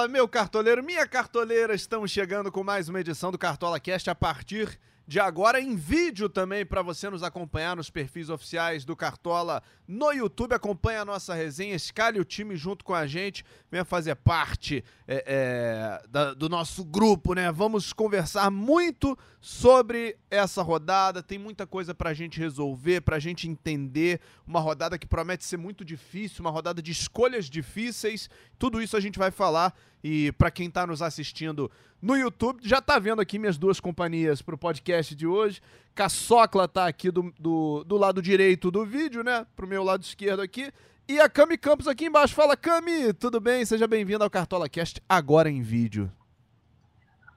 Fala, meu cartoleiro, minha cartoleira, estamos chegando com mais uma edição do Cartola Cast a partir de agora em vídeo também para você nos acompanhar nos perfis oficiais do Cartola no YouTube. Acompanhe a nossa resenha, escalhe o time junto com a gente, venha fazer parte é, é, da, do nosso grupo, né? Vamos conversar muito sobre essa rodada. Tem muita coisa para a gente resolver, para a gente entender. Uma rodada que promete ser muito difícil, uma rodada de escolhas difíceis. Tudo isso a gente vai falar. E para quem está nos assistindo no YouTube, já está vendo aqui minhas duas companhias para o podcast de hoje. Caçocla está aqui do, do, do, lado direito do vídeo, né? Pro meu lado esquerdo aqui. E a Cami Campos aqui embaixo. Fala, Cami! Tudo bem? Seja bem-vindo ao Cartola Cast, agora em vídeo.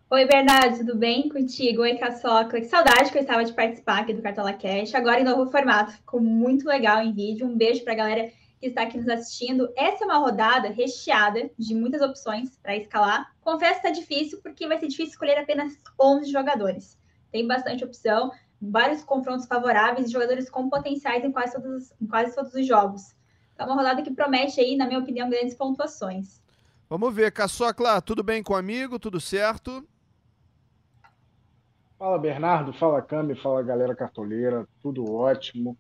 Oi, Bernardo, tudo bem contigo? Oi, Caçocla. Que saudade que eu estava de participar aqui do Cartola Cast. Agora em novo formato. Ficou muito legal em vídeo. Um beijo para a galera que está aqui nos assistindo. Essa é uma rodada recheada de muitas opções para escalar. Confesso que está difícil, porque vai ser difícil escolher apenas 11 jogadores. Tem bastante opção, vários confrontos favoráveis e jogadores com potenciais em quase todos, em quase todos os jogos. É uma rodada que promete aí, na minha opinião, grandes pontuações. Vamos ver, Caçocla, tudo bem com o amigo? Tudo certo? Fala Bernardo, fala Cami, fala galera cartoleira, tudo ótimo.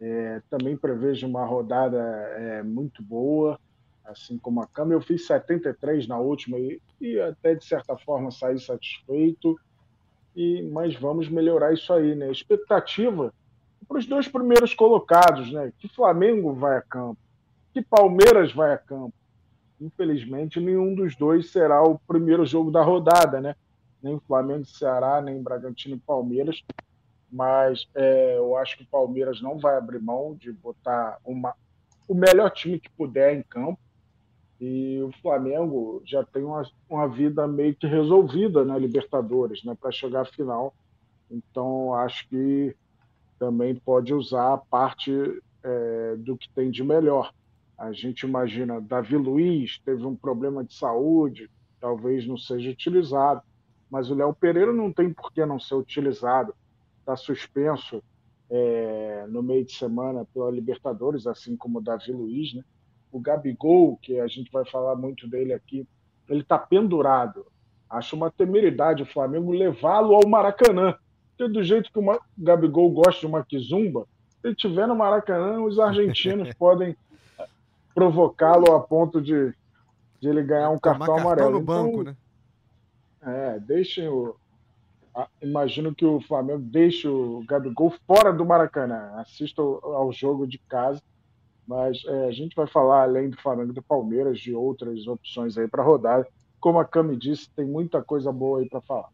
É, também prevejo uma rodada é, muito boa, assim como a Câmara. Eu fiz 73 na última e, e até, de certa forma, saí satisfeito. E, mas vamos melhorar isso aí, né? Expectativa para os dois primeiros colocados, né? Que Flamengo vai a campo, que Palmeiras vai a campo. Infelizmente, nenhum dos dois será o primeiro jogo da rodada, né? Nem Flamengo e Ceará, nem Bragantino e Palmeiras mas é, eu acho que o Palmeiras não vai abrir mão de botar uma, o melhor time que puder em campo. E o Flamengo já tem uma, uma vida meio que resolvida na Libertadores, né, para chegar à final. Então, acho que também pode usar a parte é, do que tem de melhor. A gente imagina, Davi Luiz teve um problema de saúde, talvez não seja utilizado, mas o Léo Pereira não tem por que não ser utilizado está suspenso é, no meio de semana pela Libertadores, assim como o Davi Luiz. Né? O Gabigol, que a gente vai falar muito dele aqui, ele está pendurado. Acho uma temeridade o Flamengo levá-lo ao Maracanã. Porque do jeito que o Gabigol gosta de uma quizumba, se ele estiver no Maracanã, os argentinos podem provocá-lo a ponto de, de ele ganhar um cartão, cartão amarelo. no banco, então, né? É, deixem o, imagino que o Flamengo deixe o Gabigol fora do Maracanã. Assista ao jogo de casa. Mas é, a gente vai falar, além do Flamengo do Palmeiras, de outras opções aí para rodar. Como a Cami disse, tem muita coisa boa aí para falar.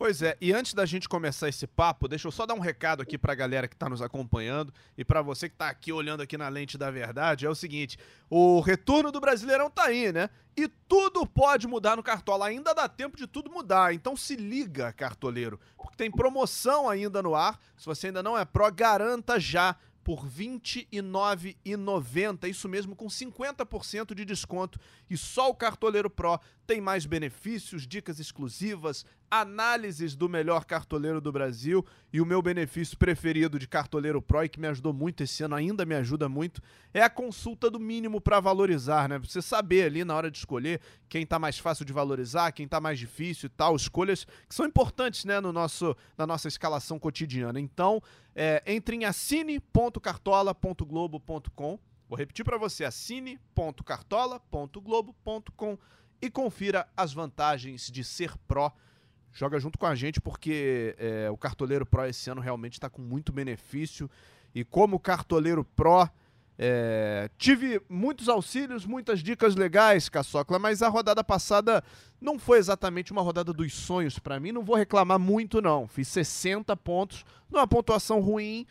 Pois é, e antes da gente começar esse papo, deixa eu só dar um recado aqui pra galera que tá nos acompanhando e para você que tá aqui olhando aqui na lente da verdade, é o seguinte, o retorno do Brasileirão tá aí, né? E tudo pode mudar no Cartola, ainda dá tempo de tudo mudar, então se liga, cartoleiro, porque tem promoção ainda no ar, se você ainda não é pró, garanta já por R$ 29,90. Isso mesmo, com 50% de desconto. E só o Cartoleiro Pro tem mais benefícios, dicas exclusivas, análises do melhor cartoleiro do Brasil e o meu benefício preferido de Cartoleiro Pro e que me ajudou muito esse ano, ainda me ajuda muito, é a consulta do mínimo para valorizar, né? Você saber ali na hora de escolher quem tá mais fácil de valorizar, quem tá mais difícil e tal, escolhas que são importantes, né, no nosso, na nossa escalação cotidiana. Então, é, entre em assine.cartola.globo.com. Vou repetir para você: assine.cartola.globo.com e confira as vantagens de ser pró. Joga junto com a gente porque é, o Cartoleiro Pro esse ano realmente está com muito benefício. E como Cartoleiro Pro, é, tive muitos auxílios, muitas dicas legais, Caçocla, mas a rodada passada não foi exatamente uma rodada dos sonhos para mim. Não vou reclamar muito, não. Fiz 60 pontos, não é uma pontuação ruim,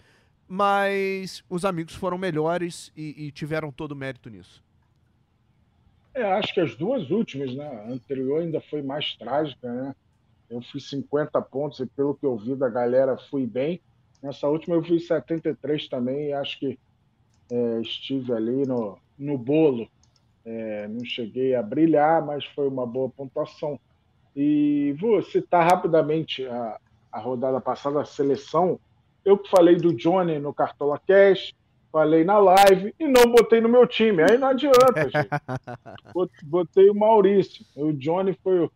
mas os amigos foram melhores e, e tiveram todo o mérito nisso. É, acho que as duas últimas, né? A anterior ainda foi mais trágica, né? Eu fiz 50 pontos e pelo que eu vi da galera fui bem. Nessa última eu fiz 73 também e acho que é, estive ali no, no bolo. É, não cheguei a brilhar, mas foi uma boa pontuação. E vou citar rapidamente a, a rodada passada, a seleção. Eu que falei do Johnny no Cartola Cash, falei na live e não botei no meu time. Aí não adianta, gente. Botei o Maurício. O Johnny foi o,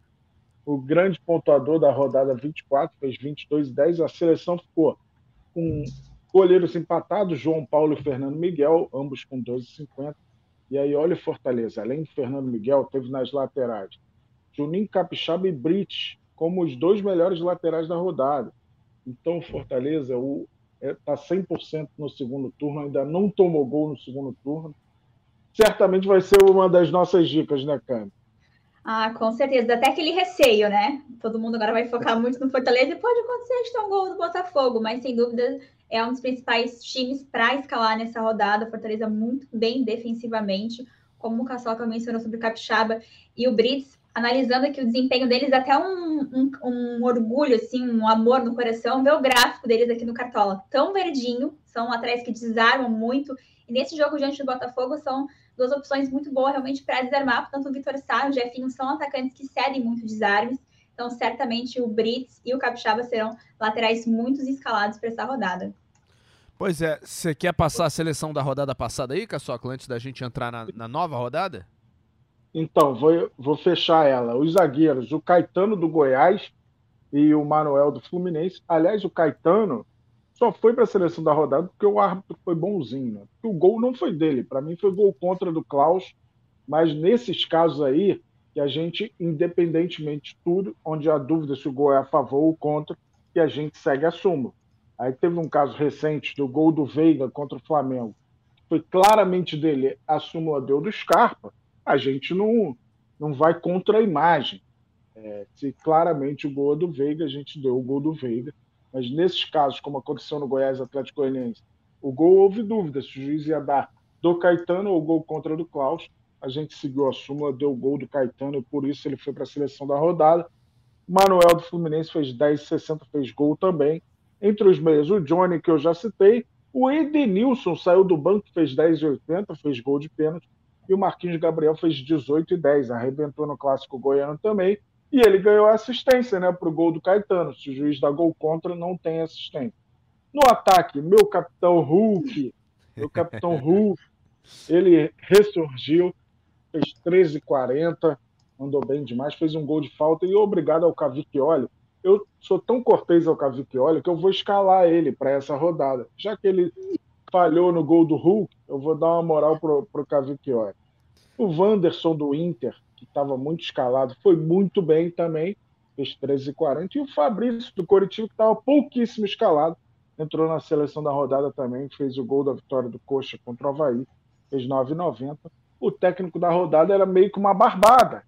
o grande pontuador da rodada 24, fez 22 e 10. A seleção ficou com goleiros empatados, João Paulo e Fernando Miguel, ambos com 12,50. E aí, olha o Fortaleza, além do Fernando Miguel, teve nas laterais Juninho Capixaba e Brit como os dois melhores laterais da rodada. Então, o Fortaleza está é, 100% no segundo turno, ainda não tomou gol no segundo turno. Certamente vai ser uma das nossas dicas, né, Cami? Ah, com certeza. Até aquele receio, né? Todo mundo agora vai focar muito no Fortaleza e pode acontecer de ter um gol do Botafogo, mas sem dúvida é um dos principais times para escalar nessa rodada. Fortaleza muito bem defensivamente, como o Caçoca mencionou sobre o Capixaba e o Brits, analisando aqui o desempenho deles, até um, um, um, orgulho, assim, um amor no coração, ver o gráfico deles aqui no Cartola. Tão verdinho, são atletas que desarmam muito, e nesse jogo diante do Botafogo são duas opções muito boas realmente para desarmar, tanto o Vitor Sá e o Jefinho são atacantes que cedem muito desarmes, então certamente o Brits e o Capixaba serão laterais muito escalados para essa rodada. Pois é, você quer passar a seleção da rodada passada aí, Caçoca, antes da gente entrar na, na nova rodada? Então, vou, vou fechar ela. Os zagueiros, o Caetano do Goiás e o Manuel do Fluminense. Aliás, o Caetano só foi para a seleção da rodada porque o árbitro foi bonzinho. Né? O gol não foi dele, para mim foi gol contra do Klaus, mas nesses casos aí, que a gente, independentemente de tudo, onde há dúvida se o gol é a favor ou contra, que a gente segue a súmula. Aí teve um caso recente do gol do Veiga contra o Flamengo, foi claramente dele, a súmula deu do Scarpa, a gente não, não vai contra a imagem. É, se claramente o gol é do Veiga, a gente deu o gol do Veiga. Mas nesses casos, como aconteceu no Goiás Atlético Goianiense, o gol houve dúvida se o juiz ia dar do Caetano ou o gol contra do Klaus. A gente seguiu a súmula, deu o gol do Caetano e por isso ele foi para a seleção da rodada. Manuel do Fluminense fez 10,60, fez gol também. Entre os meios, o Johnny, que eu já citei. O Edenilson saiu do banco, fez 10,80, fez gol de pênalti. E o Marquinhos Gabriel fez 18,10, arrebentou no Clássico Goiano também. E ele ganhou assistência né, para o gol do Caetano. Se o juiz dá gol contra, não tem assistência. No ataque, meu capitão Hulk, meu capitão Hulk, ele ressurgiu, fez 13,40, andou bem demais, fez um gol de falta e obrigado ao Cavicchioli. Eu sou tão cortês ao Cavicchioli que eu vou escalar ele para essa rodada. Já que ele falhou no gol do Hulk, eu vou dar uma moral pro, pro Cavicchioli. O Wanderson do Inter, que estava muito escalado, foi muito bem também, fez 13,40. E o Fabrício do Coritiba, que estava pouquíssimo escalado, entrou na seleção da rodada também, fez o gol da vitória do Coxa contra o Havaí, fez 9,90. O técnico da rodada era meio que uma barbada.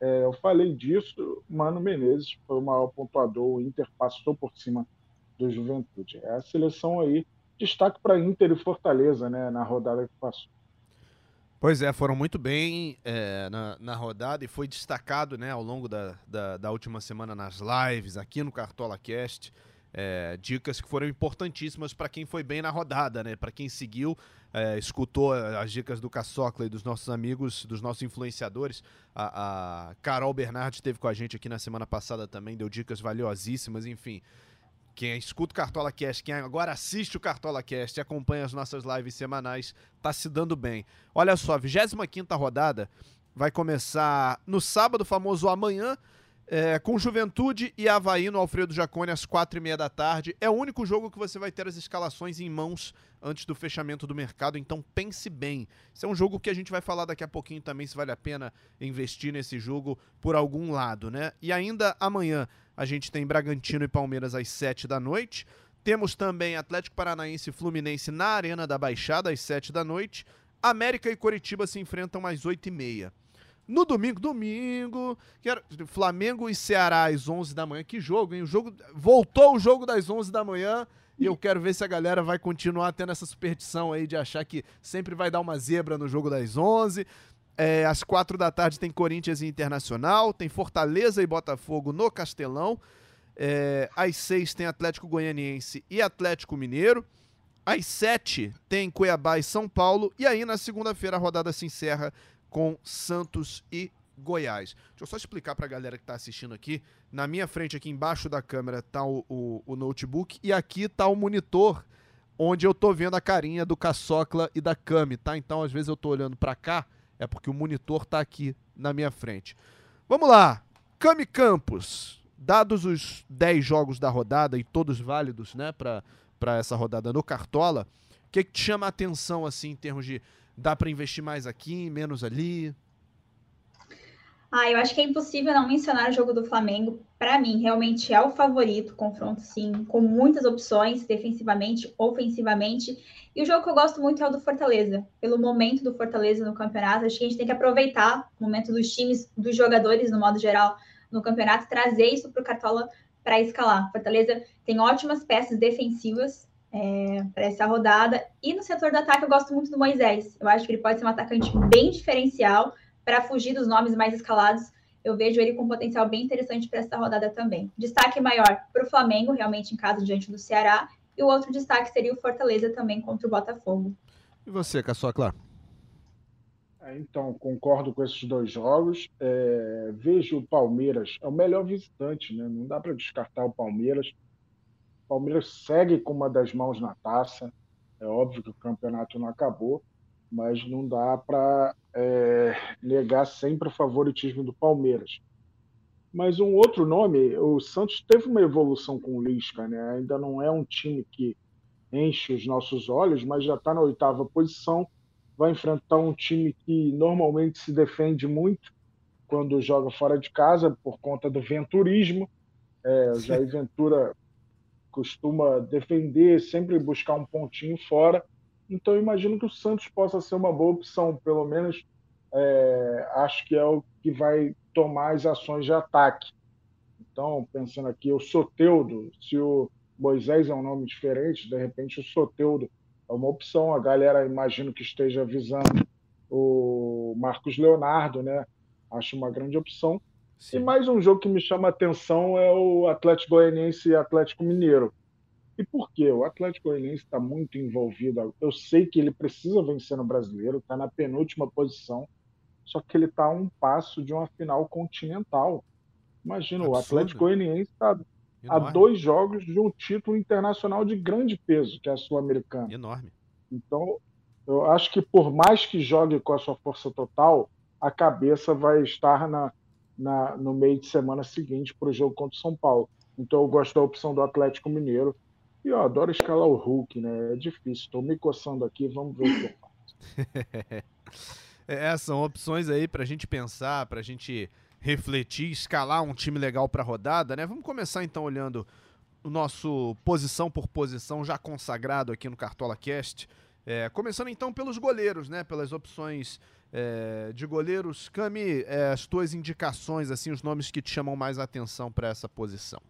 É, eu falei disso, Mano Menezes foi o maior pontuador, o Inter passou por cima do Juventude. É a seleção aí, destaque para Inter e Fortaleza, né, na rodada que passou. Pois é, foram muito bem é, na, na, rodada e foi destacado né, ao longo da, da, da última semana nas lives, aqui no Cartola Cast. É, dicas que foram importantíssimas para quem foi bem na rodada, né? Para quem seguiu, é, escutou as dicas do Caçocla e dos nossos amigos, dos nossos influenciadores. A, a Carol Bernardi esteve com a gente aqui na semana passada também, deu dicas valiosíssimas, enfim. Quem escuta o Cartola Cast, quem agora assiste o Cartola Cast e acompanha as nossas lives semanais, tá se dando bem. Olha só, 25 rodada vai começar no sábado, famoso amanhã, é, com Juventude e Havaí no Alfredo Jacone às quatro e meia da tarde. É o único jogo que você vai ter as escalações em mãos antes do fechamento do mercado, então pense bem. Esse é um jogo que a gente vai falar daqui a pouquinho também se vale a pena investir nesse jogo por algum lado, né? E ainda amanhã a gente tem Bragantino e Palmeiras às 7 da noite. Temos também Atlético Paranaense e Fluminense na Arena da Baixada às 7 da noite. América e Coritiba se enfrentam às 8 e meia. No domingo, domingo, Flamengo e Ceará às 11 da manhã. Que jogo, hein? O jogo voltou o jogo das 11 da manhã. E eu quero ver se a galera vai continuar tendo essa superstição aí de achar que sempre vai dar uma zebra no jogo das 11. É, às quatro da tarde tem Corinthians e Internacional, tem Fortaleza e Botafogo no Castelão. É, às seis tem Atlético Goianiense e Atlético Mineiro. Às sete tem Cuiabá e São Paulo. E aí na segunda-feira a rodada se encerra com Santos e Goiás. Deixa eu só explicar para a galera que está assistindo aqui. Na minha frente, aqui embaixo da câmera, está o, o, o, notebook e aqui está o monitor onde eu tô vendo a carinha do Caçocla e da Cami, tá? Então, às vezes eu tô olhando para cá, é porque o monitor tá aqui na minha frente. Vamos lá. Cami Campos, dados os 10 jogos da rodada e todos válidos, né, para essa rodada no Cartola, o que, que te chama a atenção, assim, em termos de dá para investir mais aqui, menos ali? Ah, eu acho que é impossível não mencionar o jogo do Flamengo. Para mim, realmente é o favorito, confronto sim, com muitas opções, defensivamente, ofensivamente. E o jogo que eu gosto muito é o do Fortaleza. Pelo momento do Fortaleza no campeonato, acho que a gente tem que aproveitar o momento dos times, dos jogadores, no modo geral, no campeonato, trazer isso para o Cartola para escalar. Fortaleza tem ótimas peças defensivas é, para essa rodada. E no setor do ataque, eu gosto muito do Moisés. Eu acho que ele pode ser um atacante bem diferencial para fugir dos nomes mais escalados, eu vejo ele com um potencial bem interessante para essa rodada também. Destaque maior para o Flamengo, realmente em casa diante do Ceará, e o outro destaque seria o Fortaleza também contra o Botafogo. E você, Caçocla? É, então, concordo com esses dois jogos. É, vejo o Palmeiras, é o melhor visitante, né? Não dá para descartar o Palmeiras. O Palmeiras segue com uma das mãos na taça. É óbvio que o campeonato não acabou, mas não dá para é, negar sempre o favoritismo do Palmeiras. Mas um outro nome, o Santos teve uma evolução com o Lisca, né? Ainda não é um time que enche os nossos olhos, mas já está na oitava posição. Vai enfrentar um time que normalmente se defende muito quando joga fora de casa por conta do venturismo. É, o Jair Ventura costuma defender, sempre buscar um pontinho fora. Então, imagino que o Santos possa ser uma boa opção, pelo menos é, acho que é o que vai tomar as ações de ataque. Então, pensando aqui, o Soteudo, se o Moisés é um nome diferente, de repente o Soteudo é uma opção. A galera, imagino que esteja visando o Marcos Leonardo, né? Acho uma grande opção. Sim. E mais um jogo que me chama a atenção é o Atlético Goianiense e Atlético Mineiro. E por quê? O Atlético Goianiense está muito envolvido. Eu sei que ele precisa vencer no brasileiro, está na penúltima posição, só que ele está a um passo de uma final continental. Imagina, Absurdo. o Atlético Goianiense está a dois jogos de um título internacional de grande peso, que é a Sul-Americana. Enorme. Então, eu acho que por mais que jogue com a sua força total, a cabeça vai estar na, na no meio de semana seguinte para o jogo contra o São Paulo. Então, eu gosto da opção do Atlético Mineiro e eu adoro escalar o Hulk, né? É difícil. Estou me coçando aqui, vamos ver o que eu faço. é, são opções aí para a gente pensar, para a gente refletir, escalar um time legal para a rodada, né? Vamos começar então olhando o nosso posição por posição já consagrado aqui no Cartola Cast. É, começando então pelos goleiros, né? Pelas opções é, de goleiros. Cami, é, as tuas indicações, assim, os nomes que te chamam mais atenção para essa posição.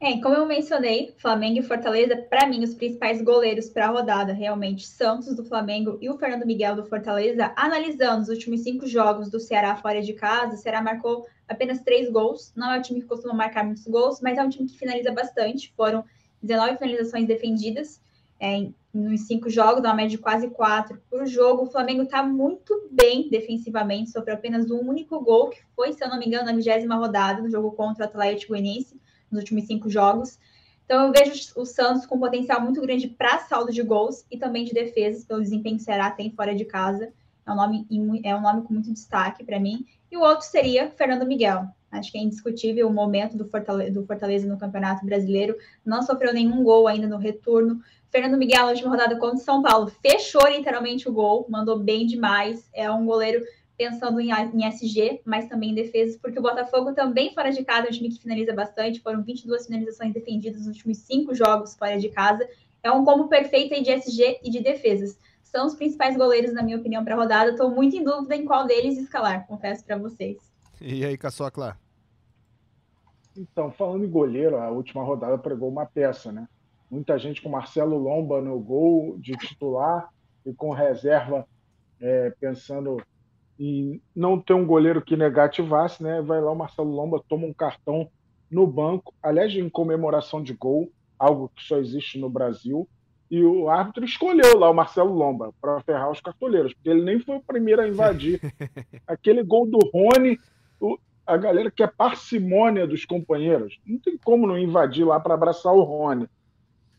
É, como eu mencionei, Flamengo e Fortaleza, para mim, os principais goleiros para a rodada, realmente, Santos do Flamengo e o Fernando Miguel do Fortaleza. Analisando os últimos cinco jogos do Ceará fora de casa, o Ceará marcou apenas três gols. Não é um time que costuma marcar muitos gols, mas é um time que finaliza bastante. Foram 19 finalizações defendidas é, nos cinco jogos, uma média de quase quatro por jogo. O Flamengo está muito bem defensivamente, sofreu apenas um único gol, que foi, se eu não me engano, na vigésima rodada, no jogo contra o Atlético Goianiense nos últimos cinco jogos. Então, eu vejo o Santos com potencial muito grande para saldo de gols e também de defesas, pelo desempenho que o Ceará tem fora de casa. É um nome, é um nome com muito destaque para mim. E o outro seria Fernando Miguel. Acho que é indiscutível o momento do Fortaleza, do Fortaleza no Campeonato Brasileiro. Não sofreu nenhum gol ainda no retorno. Fernando Miguel, na última rodada contra o São Paulo, fechou literalmente o gol, mandou bem demais. É um goleiro pensando em, em SG, mas também em defesas, porque o Botafogo também fora de casa é um time que finaliza bastante, foram 22 finalizações defendidas nos últimos cinco jogos fora de casa. É um combo perfeito aí de SG e de defesas. São os principais goleiros, na minha opinião, para a rodada. Estou muito em dúvida em qual deles escalar, confesso para vocês. E aí, Caçocla? Então, falando em goleiro, a última rodada pregou uma peça, né? Muita gente com Marcelo Lomba no gol de titular e com reserva, é, pensando e não ter um goleiro que negativasse, né? Vai lá o Marcelo Lomba, toma um cartão no banco, aliás, em comemoração de gol, algo que só existe no Brasil. E o árbitro escolheu lá o Marcelo Lomba para ferrar os cartoleiros, porque ele nem foi o primeiro a invadir. Aquele gol do Rony, o, a galera que é parcimônia dos companheiros, não tem como não invadir lá para abraçar o Rony.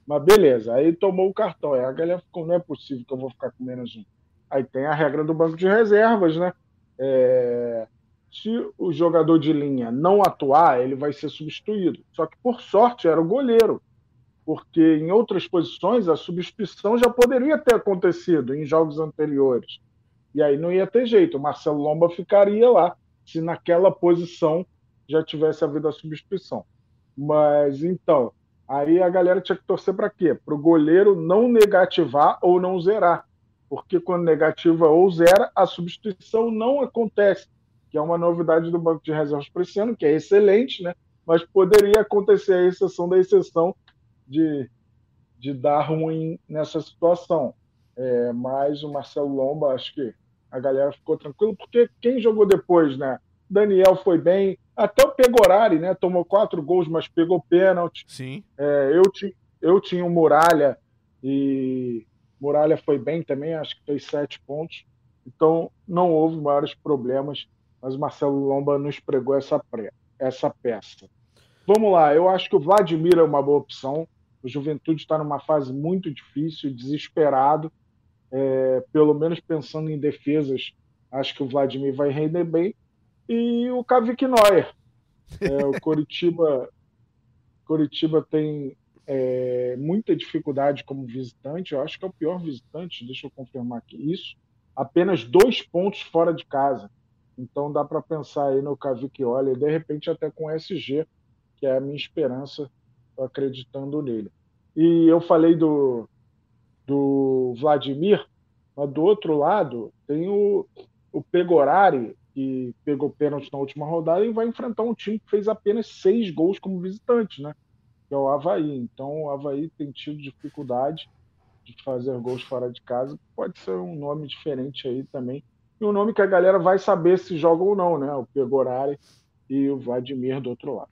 Mas beleza, aí tomou o cartão. Aí a galera ficou, não é possível que eu vou ficar com menos um. Aí tem a regra do banco de reservas, né? É... Se o jogador de linha não atuar, ele vai ser substituído. Só que, por sorte, era o goleiro. Porque em outras posições a substituição já poderia ter acontecido em jogos anteriores. E aí não ia ter jeito. O Marcelo Lomba ficaria lá se naquela posição já tivesse havido a substituição. Mas então, aí a galera tinha que torcer para quê? Para o goleiro não negativar ou não zerar. Porque quando negativa ou zera, a substituição não acontece, que é uma novidade do banco de reservas para esse ano, que é excelente, né? Mas poderia acontecer a exceção da exceção de, de dar ruim nessa situação. É, mas o Marcelo Lomba, acho que a galera ficou tranquila, porque quem jogou depois, né? Daniel foi bem, até o Pegorari, né? Tomou quatro gols, mas pegou pênalti. Sim. É, eu, ti, eu tinha o Muralha e Muralha foi bem também, acho que fez sete pontos. Então não houve maiores problemas, mas Marcelo Lomba nos pregou essa, essa peça. Vamos lá, eu acho que o Vladimir é uma boa opção. O Juventude está numa fase muito difícil, desesperado. É, pelo menos pensando em defesas, acho que o Vladimir vai render bem. E o Kavik Neuer. É, o Coritiba, Coritiba tem é, muita dificuldade como visitante. Eu acho que é o pior visitante, deixa eu confirmar aqui isso. Apenas dois pontos fora de casa. Então dá para pensar aí no Olha, de repente até com o SG, que é a minha esperança, acreditando nele. E eu falei do, do Vladimir, mas do outro lado tem o, o Pegorari, que pegou pênalti na última rodada e vai enfrentar um time que fez apenas seis gols como visitante, né? Que é o Havaí. Então o Havaí tem tido dificuldade de fazer gols fora de casa. Pode ser um nome diferente aí também. E um nome que a galera vai saber se joga ou não, né? O Pegorari e o Vladimir do outro lado.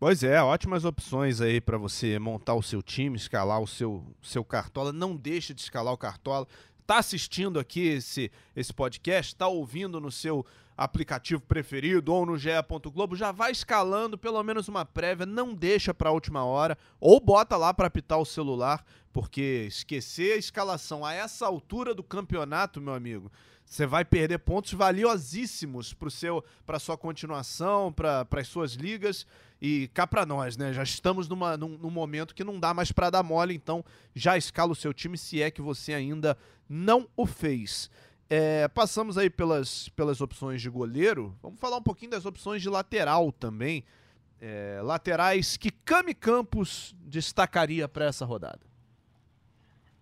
Pois é, ótimas opções aí para você montar o seu time, escalar o seu, seu cartola. Não deixe de escalar o cartola. Tá assistindo aqui esse, esse podcast, tá ouvindo no seu aplicativo preferido ou no GE. Globo, já vai escalando pelo menos uma prévia, não deixa para a última hora ou bota lá para apitar o celular, porque esquecer a escalação a essa altura do campeonato, meu amigo, você vai perder pontos valiosíssimos para seu para sua continuação, para as suas ligas. E cá para nós, né? Já estamos numa, num, num momento que não dá mais para dar mole, então já escala o seu time se é que você ainda não o fez. É, passamos aí pelas, pelas opções de goleiro. Vamos falar um pouquinho das opções de lateral também. É, laterais que Cami Campos destacaria para essa rodada.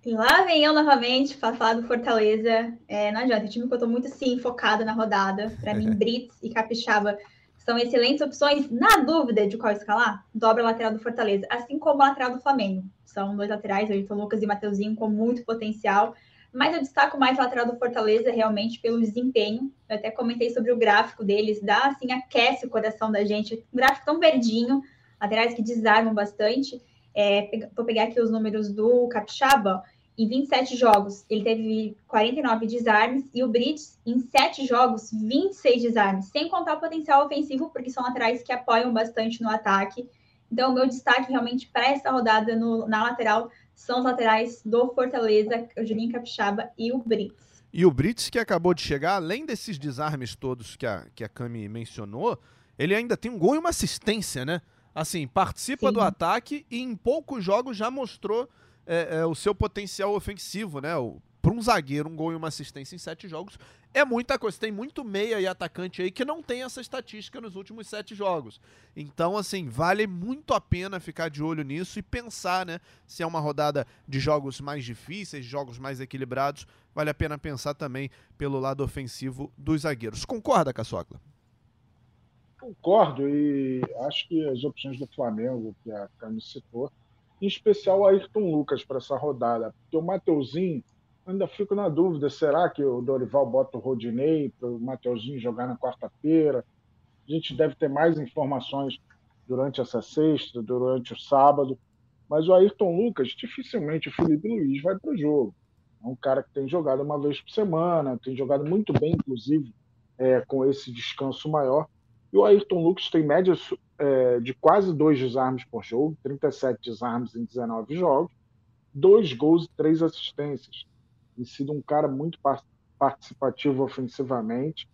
E lá vem eu novamente para falar do Fortaleza. É, não adianta, o time que eu estou muito sim focado na rodada. Para mim, Brits e Capixaba são excelentes opções. Na dúvida de qual escalar, dobra a lateral do Fortaleza, assim como a lateral do Flamengo. São dois laterais, Ayrton Lucas e Mateuzinho, com muito potencial. Mas eu destaco mais lateral do Fortaleza realmente pelo desempenho. Eu até comentei sobre o gráfico deles, dá assim, aquece o coração da gente. Um gráfico tão verdinho, laterais que desarmam bastante. É, vou pegar aqui os números do Capixaba. Em 27 jogos, ele teve 49 desarmes e o Brits, em 7 jogos, 26 desarmes, sem contar o potencial ofensivo, porque são laterais que apoiam bastante no ataque. Então, o meu destaque realmente para essa rodada no, na lateral são os laterais do Fortaleza, o Juninho Capixaba e o Brits. E o Brits, que acabou de chegar, além desses desarmes todos que a, que a Cami mencionou, ele ainda tem um gol e uma assistência, né? Assim, participa Sim. do ataque e em poucos jogos já mostrou é, é, o seu potencial ofensivo, né? Para um zagueiro, um gol e uma assistência em sete jogos é muita coisa. Tem muito meia e atacante aí que não tem essa estatística nos últimos sete jogos. Então, assim, vale muito a pena ficar de olho nisso e pensar, né? Se é uma rodada de jogos mais difíceis, jogos mais equilibrados, vale a pena pensar também pelo lado ofensivo dos zagueiros. Concorda, Caçocla? Concordo e acho que as opções do Flamengo, que a Cami citou, em especial o Ayrton Lucas para essa rodada, porque o Mateuzinho, ainda fico na dúvida, será que o Dorival bota o Rodinei para o Mateuzinho jogar na quarta-feira? A gente deve ter mais informações durante essa sexta, durante o sábado, mas o Ayrton Lucas, dificilmente o Felipe Luiz vai para o jogo. É um cara que tem jogado uma vez por semana, tem jogado muito bem, inclusive, é, com esse descanso maior. E o Ayrton Lucas tem média é, de quase dois desarmes por jogo, 37 desarmes em 19 jogos, dois gols e três assistências. Tem sido um cara muito participativo ofensivamente.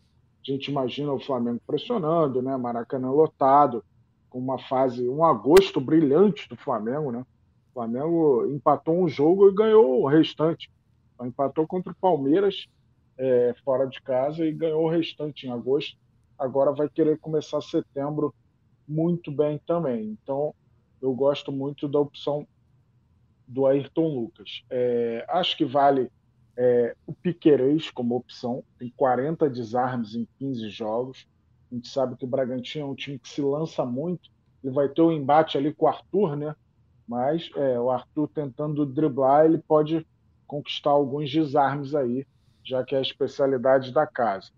A gente imagina o Flamengo pressionando, né? Maracanã lotado, com uma fase, um agosto brilhante do Flamengo, né? O Flamengo empatou um jogo e ganhou o restante. Então, empatou contra o Palmeiras é, fora de casa e ganhou o restante em agosto. Agora vai querer começar setembro muito bem também. Então, eu gosto muito da opção do Ayrton Lucas. É, acho que vale é, o Piquerez como opção, tem 40 desarmes em 15 jogos. A gente sabe que o Bragantino é um time que se lança muito. Ele vai ter um embate ali com o Arthur, né? Mas é, o Arthur tentando driblar, ele pode conquistar alguns desarmes aí, já que é a especialidade da casa.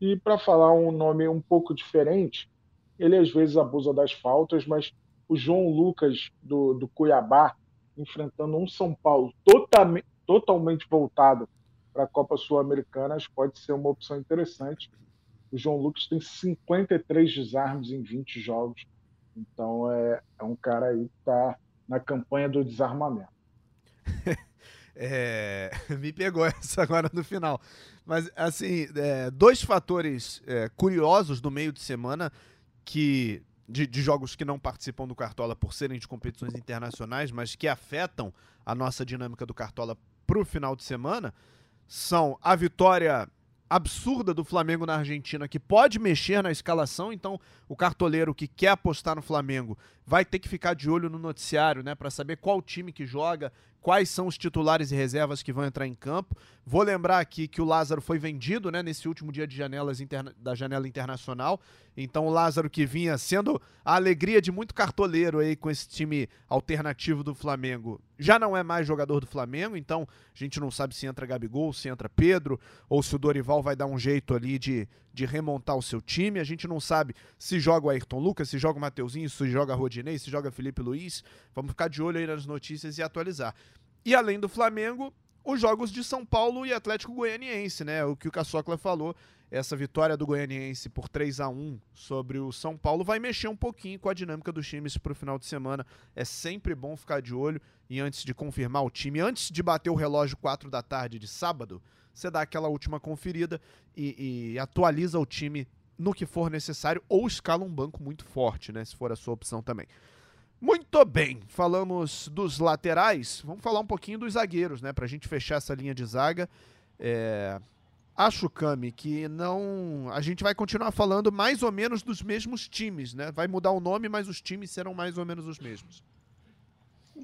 E para falar um nome um pouco diferente, ele às vezes abusa das faltas, mas o João Lucas do, do Cuiabá enfrentando um São Paulo totalmente, totalmente voltado para a Copa Sul-Americana pode ser uma opção interessante. O João Lucas tem 53 desarmes em 20 jogos, então é, é um cara aí que está na campanha do desarmamento. é, me pegou essa agora no final. Mas, assim, é, dois fatores é, curiosos do meio de semana que de, de, jogos que não participam do Cartola por serem de competições internacionais, mas que afetam a nossa dinâmica do Cartola para o final de semana, são a vitória absurda do Flamengo na Argentina, que pode mexer na escalação, então o cartoleiro que quer apostar no Flamengo vai ter que ficar de olho no noticiário, né, para saber qual time que joga, quais são os titulares e reservas que vão entrar em campo. Vou lembrar aqui que o Lázaro foi vendido né, nesse último dia de janelas interna da janela internacional. Então o Lázaro que vinha sendo a alegria de muito cartoleiro aí com esse time alternativo do Flamengo, já não é mais jogador do Flamengo, então a gente não sabe se entra Gabigol, se entra Pedro, ou se o Dorival vai dar um jeito ali de, de remontar o seu time. A gente não sabe se joga o Ayrton Lucas, se joga o Mateuzinho, se joga Rodinei, se joga Felipe Luiz. Vamos ficar de olho aí nas notícias e atualizar. E além do Flamengo, os jogos de São Paulo e Atlético Goianiense, né? O que o Caçocla falou, essa vitória do Goianiense por 3 a 1 sobre o São Paulo vai mexer um pouquinho com a dinâmica dos times para o final de semana. É sempre bom ficar de olho e antes de confirmar o time, antes de bater o relógio 4 da tarde de sábado, você dá aquela última conferida e, e atualiza o time no que for necessário ou escala um banco muito forte, né? Se for a sua opção também. Muito bem, falamos dos laterais, vamos falar um pouquinho dos zagueiros, né? Pra gente fechar essa linha de zaga. É... Acho, Cami, que não. A gente vai continuar falando mais ou menos dos mesmos times, né? Vai mudar o nome, mas os times serão mais ou menos os mesmos.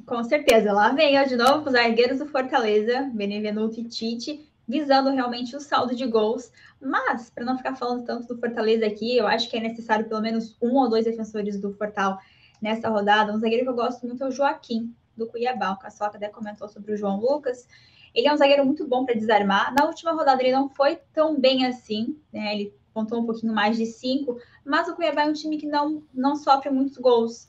Com certeza. Lá vem de novo os zagueiros do Fortaleza, Benevenuto e Tite, visando realmente o saldo de gols. Mas, para não ficar falando tanto do Fortaleza aqui, eu acho que é necessário pelo menos um ou dois defensores do Fortal nessa rodada. Um zagueiro que eu gosto muito é o Joaquim, do Cuiabá. O Caçoca até comentou sobre o João Lucas. Ele é um zagueiro muito bom para desarmar. Na última rodada ele não foi tão bem assim, né? Ele pontou um pouquinho mais de cinco, mas o Cuiabá é um time que não, não sofre muitos gols.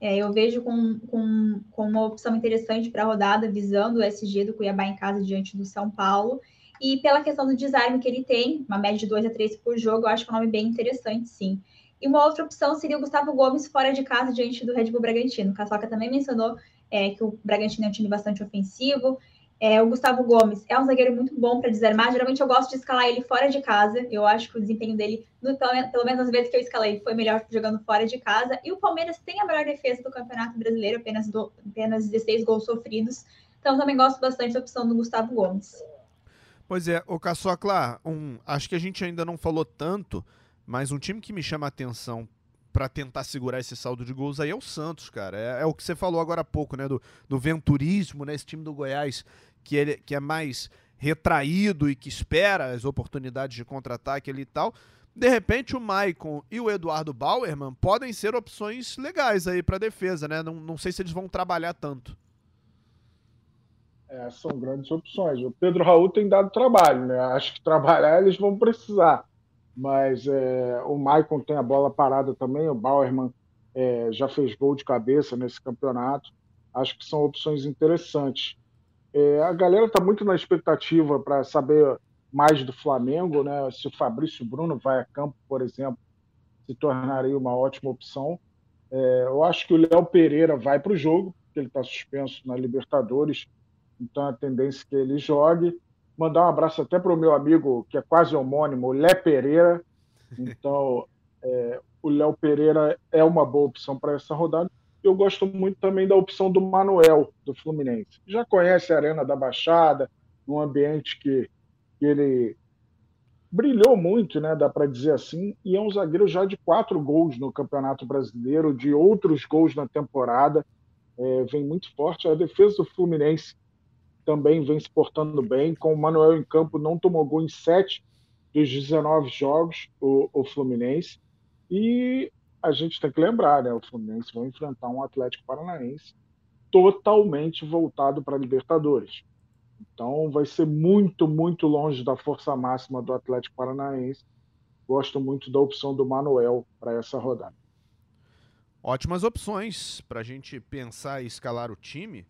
É, eu vejo com, com, com uma opção interessante para a rodada, visando o SG do Cuiabá em casa diante do São Paulo. E pela questão do desarme que ele tem, uma média de 2 a 3 por jogo, eu acho que é um nome bem interessante, sim. E uma outra opção seria o Gustavo Gomes fora de casa diante do Red Bull Bragantino. O Caçoca também mencionou é, que o Bragantino é um time bastante ofensivo. É, o Gustavo Gomes é um zagueiro muito bom para desarmar. Geralmente eu gosto de escalar ele fora de casa. Eu acho que o desempenho dele, no, pelo, menos as vezes que eu escalei, foi melhor jogando fora de casa. E o Palmeiras tem a melhor defesa do Campeonato Brasileiro, apenas, do, apenas 16 gols sofridos. Então também gosto bastante da opção do Gustavo Gomes. Pois é, o Caçocla, um, acho que a gente ainda não falou tanto mas um time que me chama a atenção para tentar segurar esse saldo de gols aí é o Santos, cara. É, é, o que você falou agora há pouco, né? Do, do venturismo, né? Esse time do Goiás que, ele, que é mais retraído e que espera as oportunidades de contra-ataque ali e tal. De repente, o Maicon e o Eduardo Bauerman podem ser opções legais aí para defesa, né? Não, não sei se eles vão trabalhar tanto. É, são grandes opções. O Pedro Raul tem dado trabalho, né? Acho que trabalhar eles vão precisar mas é, o Maicon tem a bola parada também, o Bauerman é, já fez gol de cabeça nesse campeonato. Acho que são opções interessantes. É, a galera está muito na expectativa para saber mais do Flamengo, né? Se o Fabrício Bruno vai a campo, por exemplo, se tornaria uma ótima opção. É, eu acho que o Léo Pereira vai para o jogo, porque ele está suspenso na Libertadores, então a tendência é que ele jogue. Mandar um abraço até para o meu amigo, que é quase homônimo, o Lé Pereira. Então, é, o Léo Pereira é uma boa opção para essa rodada. Eu gosto muito também da opção do Manuel, do Fluminense. Já conhece a Arena da Baixada, um ambiente que, que ele brilhou muito, né, dá para dizer assim, e é um zagueiro já de quatro gols no Campeonato Brasileiro, de outros gols na temporada, é, vem muito forte. A defesa do Fluminense também vem se portando bem, com o Manuel em campo não tomou gol em sete dos 19 jogos, o, o Fluminense, e a gente tem que lembrar, né, o Fluminense vai enfrentar um Atlético Paranaense totalmente voltado para Libertadores. Então vai ser muito, muito longe da força máxima do Atlético Paranaense. Gosto muito da opção do Manuel para essa rodada. Ótimas opções para a gente pensar e escalar o time.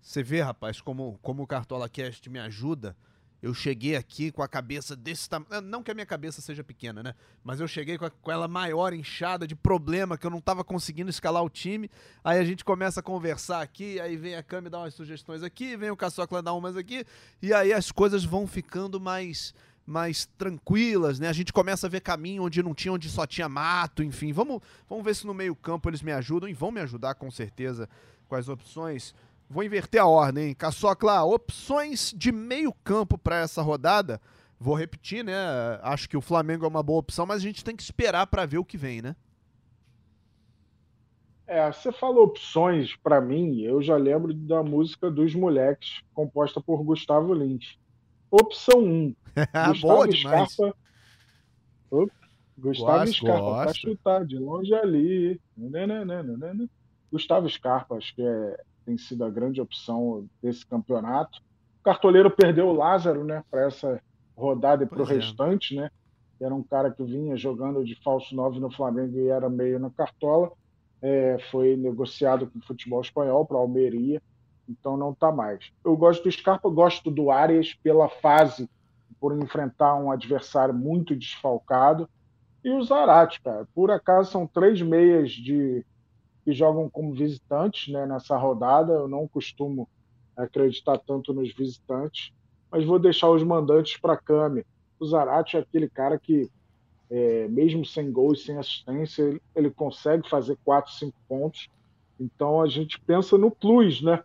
Você vê, rapaz, como, como o Cartola Cast me ajuda eu cheguei aqui com a cabeça desse tamanho. Não que a minha cabeça seja pequena, né? Mas eu cheguei com, a, com, ela maior, inchada de problema, que eu não tava conseguindo escalar o time. Aí a gente começa a conversar aqui, aí vem a Cami dar umas sugestões aqui, vem o Caçocla dar umas aqui, e aí as coisas vão ficando mais mais tranquilas, né? A gente começa a ver caminho onde não tinha, onde só tinha mato, enfim. Vamos, vamos ver se no meio campo eles me ajudam e vão me ajudar com certeza com as opções. Vou inverter a ordem, hein? Caçocla, opções de meio campo para essa rodada. Vou repetir, né? Acho que o Flamengo é uma boa opção, mas a gente tem que esperar para ver o que vem, né? É, você falou opções para mim, eu já lembro da música dos Moleques, composta por Gustavo Lins. Opção 1. Gustavo Boa Scarpa. Gustavo gosto, Scarpa, para chutar de longe ali. Nananana. Gustavo Scarpa, acho que é tem sido a grande opção desse campeonato. O Cartoleiro perdeu o Lázaro né, para essa rodada e para o é. restante, né? Era um cara que vinha jogando de falso 9 no Flamengo e era meio na cartola. É, foi negociado com o futebol espanhol para Almeria, então não está mais. Eu gosto do Scarpa, gosto do Arias pela fase, por enfrentar um adversário muito desfalcado. E o Zarate, cara, por acaso são três meias de que jogam como visitantes né, nessa rodada. Eu não costumo acreditar tanto nos visitantes, mas vou deixar os mandantes para a Cami. O Zarate é aquele cara que, é, mesmo sem gol e sem assistência, ele, consegue fazer 4, 5 pontos. Então a gente pensa no plus, né?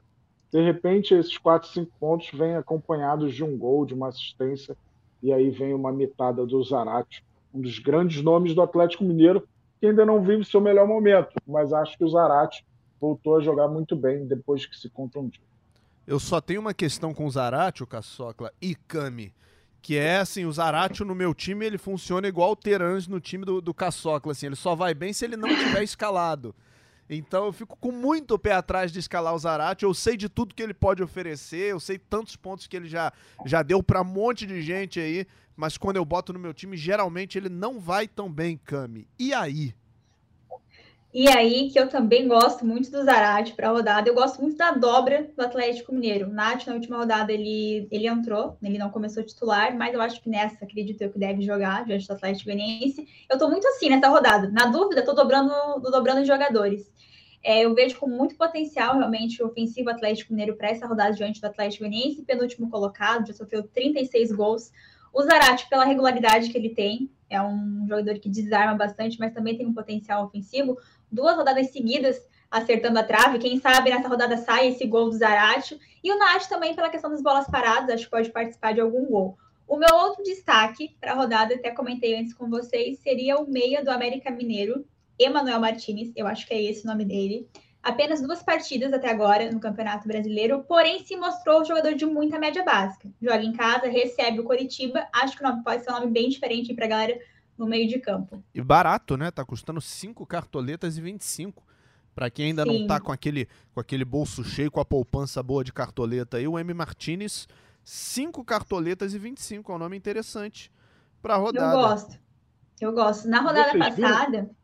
De repente, esses 4, 5 pontos vêm acompanhados de um gol, de uma assistência, e aí vem uma mitada do Zarate, um dos grandes nomes do Atlético Mineiro, que ainda não vive seu melhor momento, mas acho que o Zarate voltou a jogar muito bem depois que se contundiu. Eu só tenho uma questão com o Zarate, o Caçocla e Kami, que é assim, o Zarate no meu time ele funciona igual o Terans no time do, do Caçocla, assim, ele só vai bem se ele não tiver escalado. Então eu fico com muito pé atrás de escalar o Zarate. Eu sei de tudo que ele pode oferecer, eu sei tantos pontos que ele já, já deu para um monte de gente aí, mas quando eu boto no meu time, geralmente ele não vai tão bem, Cami. E aí? E aí, que eu também gosto muito do Zarate para a rodada. Eu gosto muito da dobra do Atlético Mineiro. O Nath, na última rodada, ele, ele entrou, ele não começou titular, mas eu acho que nessa, acredito eu, que deve jogar diante do Atlético Goianiense. Eu tô muito assim nessa rodada. Na dúvida, tô dobrando, dobrando jogadores. É, eu vejo com muito potencial, realmente, o ofensivo Atlético Mineiro para essa rodada diante do Atlético Goianiense, penúltimo colocado, já sofreu 36 gols. O Zarate, pela regularidade que ele tem, é um jogador que desarma bastante, mas também tem um potencial ofensivo. Duas rodadas seguidas acertando a trave. Quem sabe nessa rodada sai esse gol do Zarate. E o Nath também, pela questão das bolas paradas, acho que pode participar de algum gol. O meu outro destaque para a rodada, até comentei antes com vocês, seria o meia do América Mineiro, Emanuel Martinez, eu acho que é esse o nome dele apenas duas partidas até agora no Campeonato Brasileiro, porém se mostrou jogador de muita média básica. Joga em casa, recebe o Coritiba, acho que o nome pode ser um nome bem diferente para a galera no meio de campo. E barato, né? Tá custando 5 cartoletas e 25. Para quem ainda Sim. não tá com aquele, com aquele bolso cheio, com a poupança boa de cartoleta aí, o M Martinez, 5 cartoletas e 25, é um nome interessante para rodada. Eu gosto. Eu gosto. Na rodada Vocês passada, viram?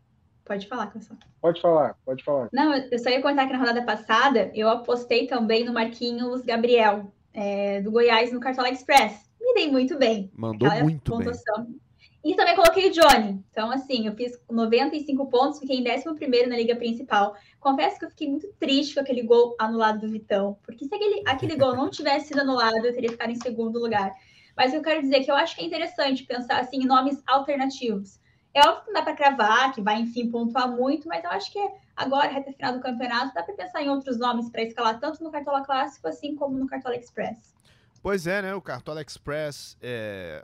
Pode falar, Cassandra. Pode falar, pode falar. Não, eu só ia contar que na rodada passada eu apostei também no Marquinhos Gabriel, é, do Goiás, no Cartola Express. Me dei muito bem. Mandou muito pontuação. bem. E também coloquei o Johnny. Então, assim, eu fiz 95 pontos, fiquei em 11 na liga principal. Confesso que eu fiquei muito triste com aquele gol anulado do Vitão, porque se aquele, aquele gol não tivesse sido anulado, eu teria ficado em segundo lugar. Mas eu quero dizer é que eu acho que é interessante pensar assim, em nomes alternativos. É óbvio que não dá para cravar, que vai, enfim, pontuar muito, mas eu acho que agora, reta final do campeonato, dá para pensar em outros nomes para escalar tanto no Cartola Clássico assim como no Cartola Express. Pois é, né? O Cartola Express é,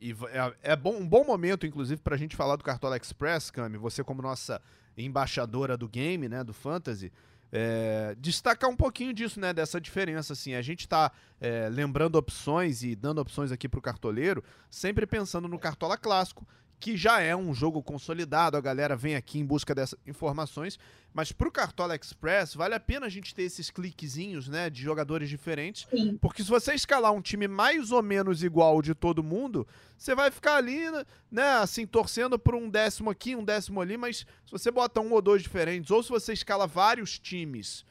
é, é bom, um bom momento, inclusive, para a gente falar do Cartola Express, Cami. Você, como nossa embaixadora do game, né? Do Fantasy. É, destacar um pouquinho disso, né? Dessa diferença, assim. A gente está é, lembrando opções e dando opções aqui para o cartoleiro, sempre pensando no Cartola Clássico, que já é um jogo consolidado, a galera vem aqui em busca dessas informações, mas para o Cartola Express vale a pena a gente ter esses cliquezinhos, né, de jogadores diferentes, Sim. porque se você escalar um time mais ou menos igual de todo mundo, você vai ficar ali, né, assim, torcendo por um décimo aqui, um décimo ali, mas se você bota um ou dois diferentes, ou se você escala vários times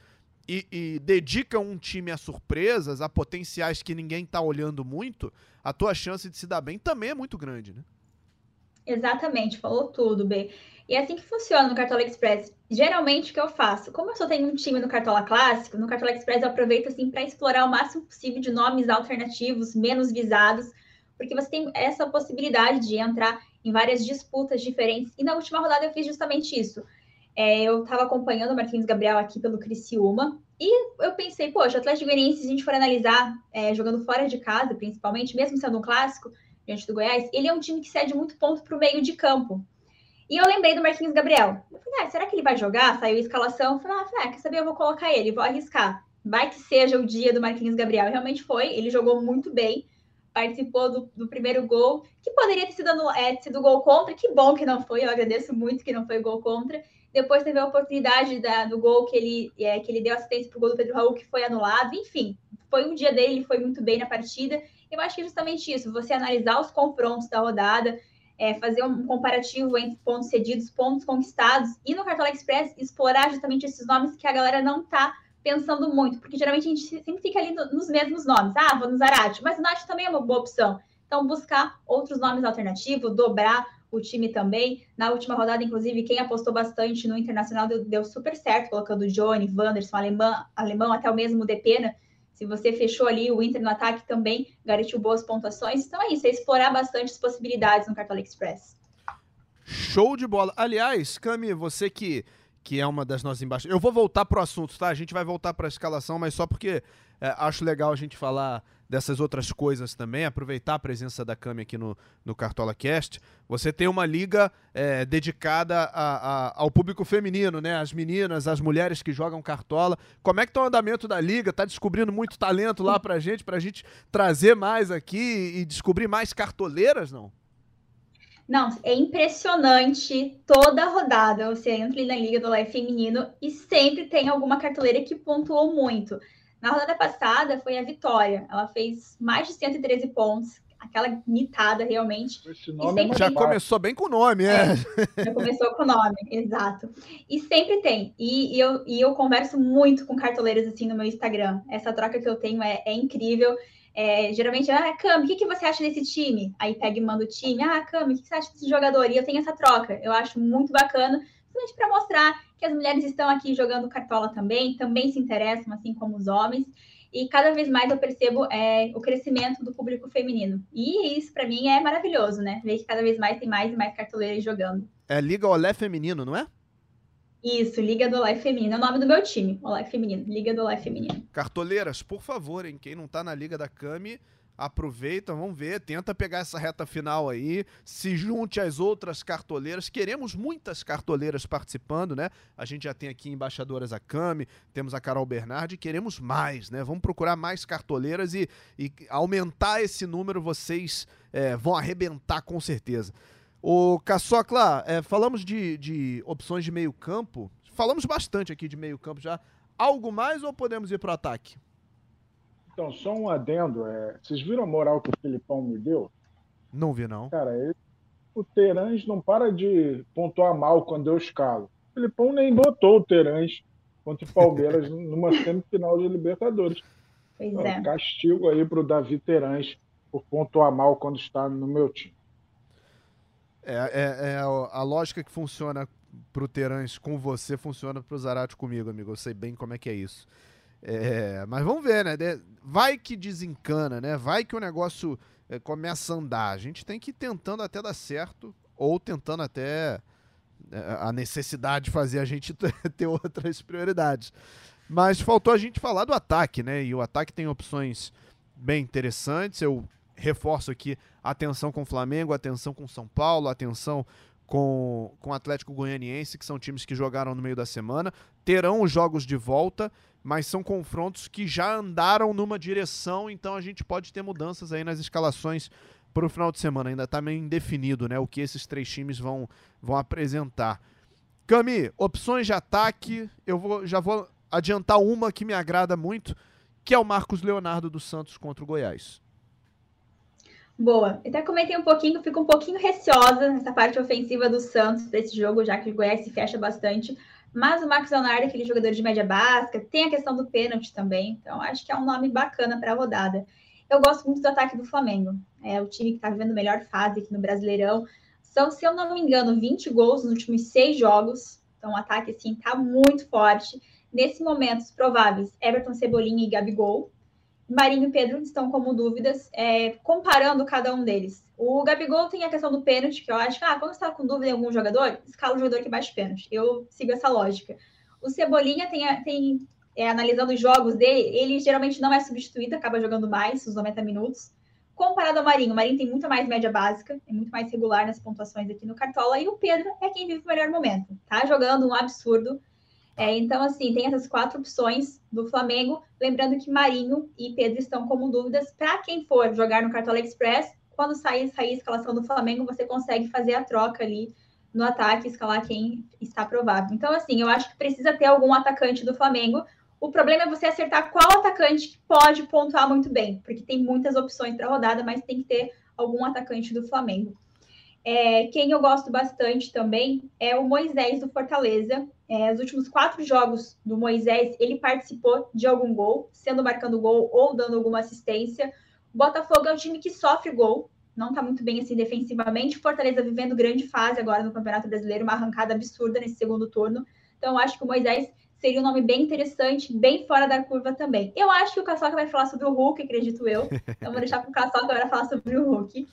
e, e dedica um time a surpresas, a potenciais que ninguém está olhando muito, a tua chance de se dar bem também é muito grande, né? Exatamente, falou tudo, B. E é assim que funciona no Cartola Express. Geralmente, o que eu faço? Como eu só tenho um time no Cartola Clássico, no Cartola Express eu aproveito assim para explorar o máximo possível de nomes alternativos, menos visados, porque você tem essa possibilidade de entrar em várias disputas diferentes. E na última rodada eu fiz justamente isso. É, eu estava acompanhando o Marquinhos Gabriel aqui pelo Criciúma, e eu pensei, poxa, o Atlético Goianiense, se a gente for analisar, é, jogando fora de casa, principalmente, mesmo sendo um clássico, diante do Goiás, ele é um time que cede muito ponto para o meio de campo. E eu lembrei do Marquinhos Gabriel. Eu falei, ah, será que ele vai jogar? Saiu a escalação. Eu falei, ah, quer saber? Eu vou colocar ele, vou arriscar. Vai que seja o dia do Marquinhos Gabriel. Realmente foi, ele jogou muito bem, participou do, do primeiro gol, que poderia ter sido, é, sido gol contra. Que bom que não foi, eu agradeço muito que não foi gol contra. Depois teve a oportunidade da, do gol que ele, é, que ele deu assistência para o gol do Pedro Raul, que foi anulado. Enfim, foi um dia dele, ele foi muito bem na partida. Eu acho que é justamente isso, você analisar os confrontos da rodada, é, fazer um comparativo entre pontos cedidos, pontos conquistados, e no Cartola Express explorar justamente esses nomes que a galera não está pensando muito, porque geralmente a gente sempre fica ali no, nos mesmos nomes. Ah, vou no Zarate, mas o Nath também é uma boa opção. Então, buscar outros nomes alternativos, dobrar o time também. Na última rodada, inclusive, quem apostou bastante no Internacional deu, deu super certo, colocando Johnny, Wanderson, Alemão, Alemão até o mesmo Depena. Se você fechou ali o Inter no ataque também, garantiu boas pontuações. Então é isso, é explorar bastante as possibilidades no Cartola Express. Show de bola. Aliás, Cami, você que, que é uma das nossas embaixadas. Eu vou voltar pro assunto, tá? A gente vai voltar para a escalação, mas só porque é, acho legal a gente falar dessas outras coisas também, aproveitar a presença da Cami aqui no, no Cartola Cast. Você tem uma liga é, dedicada a, a, ao público feminino, né? As meninas, as mulheres que jogam Cartola. Como é que tá o andamento da liga? Tá descobrindo muito talento lá pra gente, pra gente trazer mais aqui e descobrir mais cartoleiras, não? Não, é impressionante toda rodada. Você entra na Liga do Live Feminino e sempre tem alguma cartoleira que pontuou muito. Na rodada passada foi a Vitória. Ela fez mais de 113 pontos, aquela mitada realmente. Esse nome é já começou bem com o nome, é. é. Já começou com o nome, exato. E sempre tem. E, e, eu, e eu converso muito com cartoleiros assim no meu Instagram. Essa troca que eu tenho é, é incrível. É, geralmente, ah, Cami, o que, que você acha desse time? Aí pega e manda o time. Ah, Cami, o que você acha desse jogador? E eu tenho essa troca. Eu acho muito bacana, principalmente para mostrar que as mulheres estão aqui jogando cartola também, também se interessam, assim como os homens. E cada vez mais eu percebo é, o crescimento do público feminino. E isso, para mim, é maravilhoso, né? Ver que cada vez mais tem mais e mais cartoleiras jogando. É Liga Olé Feminino, não é? Isso, Liga do Olé Feminino. É o nome do meu time, Olé Feminino. Liga do Olé Feminino. Cartoleiras, por favor, hein? Quem não tá na Liga da Cami aproveita, vamos ver, tenta pegar essa reta final aí, se junte às outras cartoleiras. Queremos muitas cartoleiras participando, né? A gente já tem aqui embaixadoras a Cami, temos a Carol Bernardi, queremos mais, né? Vamos procurar mais cartoleiras e, e aumentar esse número, vocês é, vão arrebentar com certeza. O Caçocla, é, falamos de, de opções de meio campo, falamos bastante aqui de meio campo já. Algo mais ou podemos ir para o ataque? Então, só um adendo. É, vocês viram a moral que o Filipão me deu? Não vi, não. Cara, ele, o Terãs não para de pontuar mal quando eu escalo. O Filipão nem botou o Terãs contra o Palmeiras numa semifinal de Libertadores. Pois então, é. Castigo aí para o Davi Terãs por pontuar mal quando está no meu time. É, é, é a lógica que funciona pro Terãs com você funciona pro Zarate comigo, amigo. Eu sei bem como é que é isso. É, mas vamos ver, né? Vai que desencana, né? Vai que o negócio é, começa a andar. A gente tem que ir tentando até dar certo ou tentando até é, a necessidade de fazer a gente ter outras prioridades. Mas faltou a gente falar do ataque, né? E o ataque tem opções bem interessantes. Eu reforço aqui atenção com o Flamengo, atenção com São Paulo, atenção com, com o Atlético Goianiense, que são times que jogaram no meio da semana. Terão os jogos de volta, mas são confrontos que já andaram numa direção, então a gente pode ter mudanças aí nas escalações para o final de semana. Ainda está meio indefinido né, o que esses três times vão, vão apresentar. Cami, opções de ataque, eu vou, já vou adiantar uma que me agrada muito, que é o Marcos Leonardo dos Santos contra o Goiás. Boa. Até comentei um pouquinho, fico um pouquinho receosa nessa parte ofensiva do Santos desse jogo, já que o Goiás se fecha bastante. Mas o Marcos Leonardo, aquele jogador de média básica, tem a questão do pênalti também. Então, acho que é um nome bacana para a rodada. Eu gosto muito do ataque do Flamengo. É o time que está vivendo a melhor fase aqui no Brasileirão. São, se eu não me engano, 20 gols nos últimos seis jogos. Então, o ataque, assim, está muito forte. Nesse momento, os prováveis, Everton, Cebolinha e Gabigol. Marinho e Pedro estão como dúvidas, é, comparando cada um deles. O Gabigol tem a questão do pênalti, que eu acho que, ah, quando você está com dúvida em algum jogador, escala o jogador que bate pênalti. Eu sigo essa lógica. O Cebolinha tem, tem é, analisando os jogos dele, ele geralmente não é substituído, acaba jogando mais, os 90 minutos. Comparado ao Marinho, o Marinho tem muito mais média básica, é muito mais regular nas pontuações aqui no Cartola, e o Pedro é quem vive o melhor momento. Tá jogando um absurdo, é, então, assim, tem essas quatro opções do Flamengo. Lembrando que Marinho e Pedro estão como dúvidas. Para quem for jogar no Cartola Express, quando sair, a escalação do Flamengo, você consegue fazer a troca ali no ataque, escalar quem está provável. Então, assim, eu acho que precisa ter algum atacante do Flamengo. O problema é você acertar qual atacante que pode pontuar muito bem, porque tem muitas opções para rodada, mas tem que ter algum atacante do Flamengo. É, quem eu gosto bastante também é o Moisés do Fortaleza. É, os últimos quatro jogos do Moisés, ele participou de algum gol, sendo marcando gol ou dando alguma assistência. Botafogo é um time que sofre gol, não está muito bem assim defensivamente. Fortaleza vivendo grande fase agora no Campeonato Brasileiro, uma arrancada absurda nesse segundo turno. Então, acho que o Moisés seria um nome bem interessante, bem fora da curva também. Eu acho que o Caçoca vai falar sobre o Hulk, acredito eu. Então, vou deixar para o Caçoca agora falar sobre o Hulk.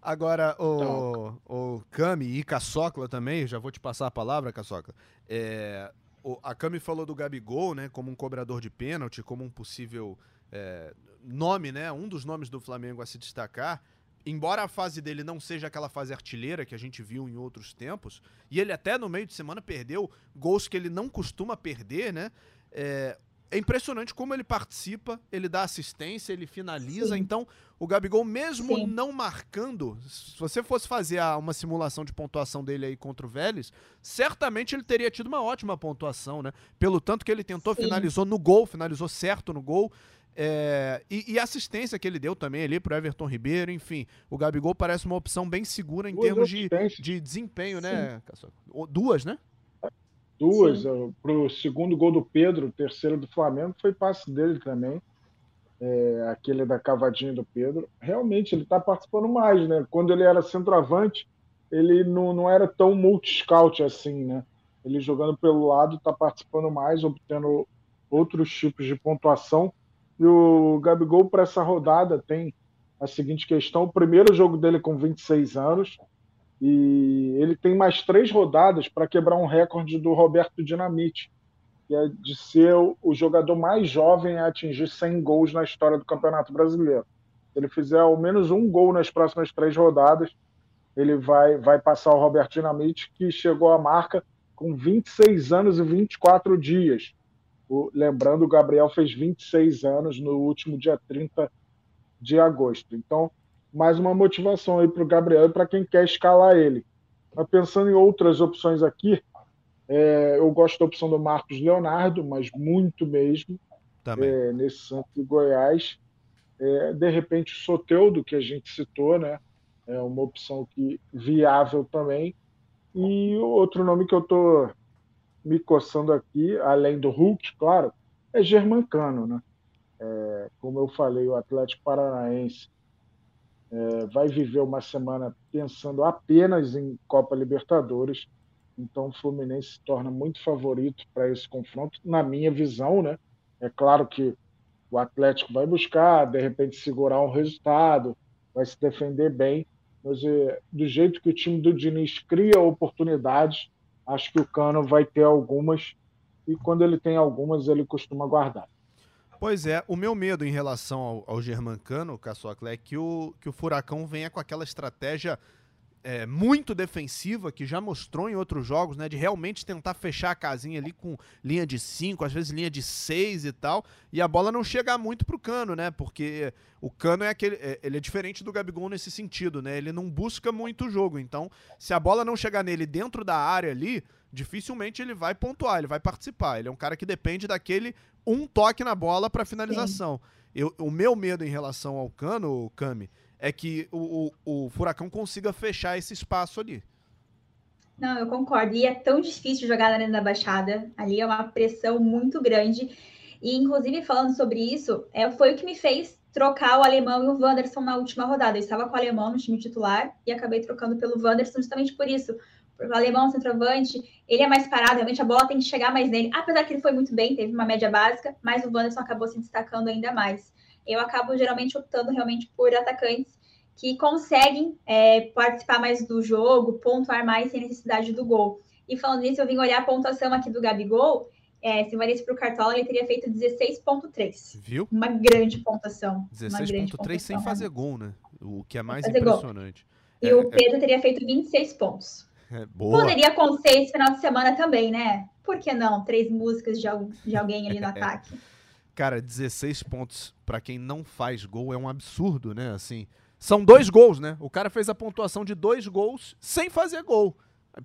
Agora, o, o Cami e Caçocla também, já vou te passar a palavra, Caçocla. É, o, a Cami falou do Gabigol, né, como um cobrador de pênalti, como um possível é, nome, né, um dos nomes do Flamengo a se destacar. Embora a fase dele não seja aquela fase artilheira que a gente viu em outros tempos, e ele até no meio de semana perdeu gols que ele não costuma perder, né? É, é impressionante como ele participa, ele dá assistência, ele finaliza. Sim. Então, o Gabigol, mesmo Sim. não marcando, se você fosse fazer uma simulação de pontuação dele aí contra o Vélez, certamente ele teria tido uma ótima pontuação, né? Pelo tanto que ele tentou, Sim. finalizou no gol, finalizou certo no gol. É, e, e, assistência que ele deu também ali pro Everton Ribeiro, enfim, o Gabigol parece uma opção bem segura em Duas termos de, de desempenho, né? Duas, né? duas. Para o segundo gol do Pedro, o terceiro do Flamengo, foi passe dele também. É, aquele da cavadinha do Pedro. Realmente, ele está participando mais, né? Quando ele era centroavante, ele não, não era tão multi-scout assim, né? Ele jogando pelo lado está participando mais, obtendo outros tipos de pontuação. E o Gabigol, para essa rodada, tem a seguinte questão: o primeiro jogo dele com 26 anos, e ele tem mais três rodadas para quebrar um recorde do Roberto Dinamite, que é de ser o jogador mais jovem a atingir 100 gols na história do Campeonato Brasileiro. Se ele fizer ao menos um gol nas próximas três rodadas, ele vai, vai passar o Roberto Dinamite, que chegou à marca com 26 anos e 24 dias. O, lembrando, o Gabriel fez 26 anos no último dia 30 de agosto. Então, mais uma motivação aí para o Gabriel e para quem quer escalar ele. Mas pensando em outras opções aqui, é, eu gosto da opção do Marcos Leonardo, mas muito mesmo, é, nesse Santos e Goiás. É, de repente, o Soteudo, que a gente citou, né? É uma opção que viável também. E outro nome que eu estou me coçando aqui, além do Hulk, claro, é Germancano, né? É, como eu falei, o Atlético Paranaense é, vai viver uma semana pensando apenas em Copa Libertadores. Então o Fluminense se torna muito favorito para esse confronto, na minha visão, né? É claro que o Atlético vai buscar, de repente, segurar um resultado, vai se defender bem, mas é, do jeito que o time do Diniz cria oportunidades, acho que o Cano vai ter algumas, e quando ele tem algumas, ele costuma guardar. Pois é, o meu medo em relação ao, ao Germancano, Caçocla, é que o, que o Furacão venha com aquela estratégia é, muito defensiva, que já mostrou em outros jogos, né? De realmente tentar fechar a casinha ali com linha de 5, às vezes linha de 6 e tal, e a bola não chegar muito pro Cano, né? Porque o Cano é aquele. É, ele é diferente do Gabigol nesse sentido, né? Ele não busca muito o jogo. Então, se a bola não chegar nele dentro da área ali, dificilmente ele vai pontuar, ele vai participar. Ele é um cara que depende daquele um toque na bola para finalização. Eu, o meu medo em relação ao Cano, Cami, é que o, o, o Furacão consiga fechar esse espaço ali. Não, eu concordo. E é tão difícil jogar na Arena da Baixada. Ali é uma pressão muito grande. E, inclusive, falando sobre isso, é, foi o que me fez trocar o alemão e o Wanderson na última rodada. Eu estava com o alemão no time titular e acabei trocando pelo Wanderson justamente por isso. Porque o alemão, centroavante, ele é mais parado, realmente a bola tem que chegar mais nele. Apesar que ele foi muito bem, teve uma média básica, mas o Wanderson acabou se destacando ainda mais eu acabo geralmente optando realmente por atacantes que conseguem é, participar mais do jogo, pontuar mais sem necessidade do gol. E falando nisso, eu vim olhar a pontuação aqui do Gabigol. É, se valesse para o Cartola, ele teria feito 16,3. Viu? Uma grande pontuação. 16,3 sem fazer gol, né? O que é mais impressionante. Gol. E é, o é. Pedro é... teria feito 26 pontos. É, boa. Poderia acontecer esse final de semana também, né? Por que não? Três músicas de, de alguém ali no ataque. Cara, 16 pontos para quem não faz gol é um absurdo, né? Assim, são dois gols, né? O cara fez a pontuação de dois gols sem fazer gol.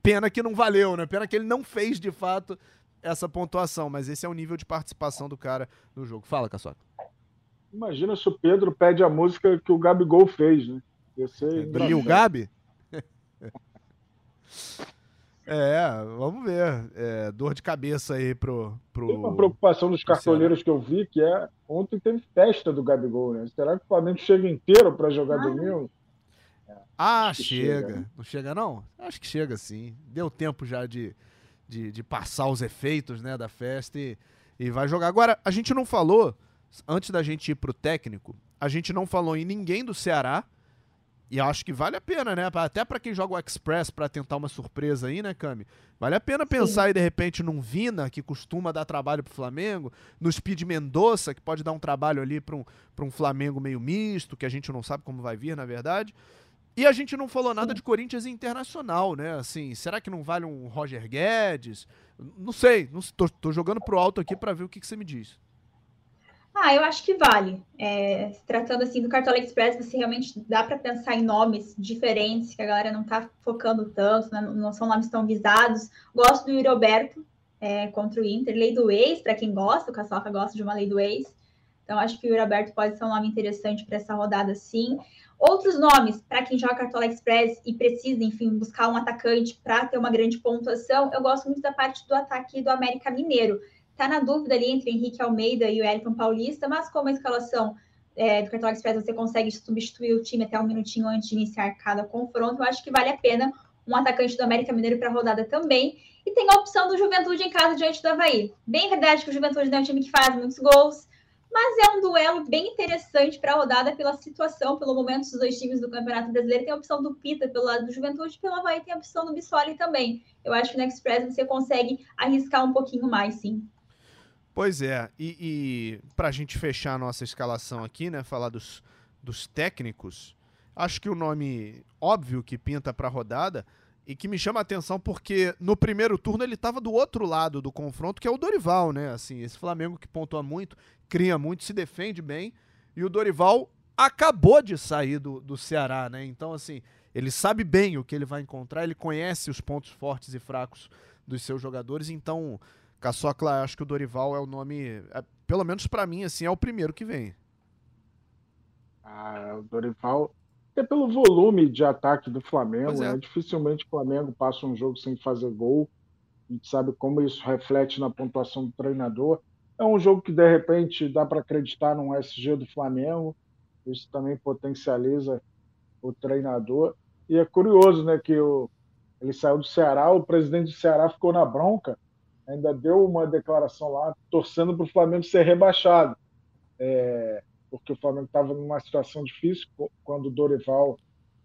Pena que não valeu, né? Pena que ele não fez de fato essa pontuação, mas esse é o nível de participação do cara no jogo. Fala, Caçoca. Imagina se o Pedro pede a música que o Gabigol fez, né? Ia ser é, o Gabi? É, vamos ver. É, dor de cabeça aí pro. pro Tem uma preocupação dos cartoleiros que eu vi, que é ontem teve festa do Gabigol, né? Será que o Flamengo chega inteiro para jogar ah. domingo? É, ah, chega. chega. Não chega, não? Acho que chega sim. Deu tempo já de, de, de passar os efeitos né, da festa e, e vai jogar. Agora, a gente não falou, antes da gente ir pro técnico, a gente não falou em ninguém do Ceará e acho que vale a pena, né? Até para quem joga o Express para tentar uma surpresa aí, né, Cami? Vale a pena pensar Sim. aí, de repente, num Vina, que costuma dar trabalho pro Flamengo, no Speed Mendonça, que pode dar um trabalho ali para um, um Flamengo meio misto, que a gente não sabe como vai vir, na verdade. E a gente não falou nada de Corinthians Internacional, né? Assim, será que não vale um Roger Guedes? Não sei, não, tô, tô jogando pro alto aqui para ver o que, que você me diz. Ah, eu acho que vale. É, tratando assim do Cartola Express, você realmente dá para pensar em nomes diferentes, que a galera não está focando tanto, né? não são nomes tão visados. Gosto do Yuri Alberto é, contra o Inter, lei do ex, para quem gosta, o Caçoca gosta de uma lei do ex. Então, acho que o Yuri Alberto pode ser um nome interessante para essa rodada, sim. Outros nomes, para quem joga Cartola Express e precisa, enfim, buscar um atacante para ter uma grande pontuação, eu gosto muito da parte do ataque do América Mineiro Está na dúvida ali entre Henrique Almeida e o Elton Paulista, mas como a escalação é, do Cartão Express você consegue substituir o time até um minutinho antes de iniciar cada confronto, eu acho que vale a pena um atacante do América Mineiro para a rodada também. E tem a opção do Juventude em casa diante do Havaí. Bem verdade que o Juventude não é um time que faz muitos gols, mas é um duelo bem interessante para a rodada pela situação, pelo momento dos dois times do Campeonato Brasileiro. Tem a opção do Pita pelo lado do Juventude, pelo Havaí tem a opção do Bissoli também. Eu acho que no Express você consegue arriscar um pouquinho mais, sim. Pois é, e, e para a gente fechar a nossa escalação aqui, né, falar dos, dos técnicos, acho que o nome óbvio que pinta para a rodada e que me chama a atenção porque no primeiro turno ele estava do outro lado do confronto, que é o Dorival, né? Assim, esse Flamengo que pontua muito, cria muito, se defende bem, e o Dorival acabou de sair do, do Ceará, né? Então, assim, ele sabe bem o que ele vai encontrar, ele conhece os pontos fortes e fracos dos seus jogadores, então Caçocla, acho que o Dorival é o nome, é, pelo menos para mim, assim, é o primeiro que vem. Ah, o Dorival, até pelo volume de ataque do Flamengo, é. né? dificilmente o Flamengo passa um jogo sem fazer gol. A gente sabe como isso reflete na pontuação do treinador. É um jogo que, de repente, dá para acreditar num SG do Flamengo. Isso também potencializa o treinador. E é curioso, né, que o, ele saiu do Ceará, o presidente do Ceará ficou na bronca, ainda deu uma declaração lá, torcendo para o Flamengo ser rebaixado, é, porque o Flamengo estava numa situação difícil quando o Dorival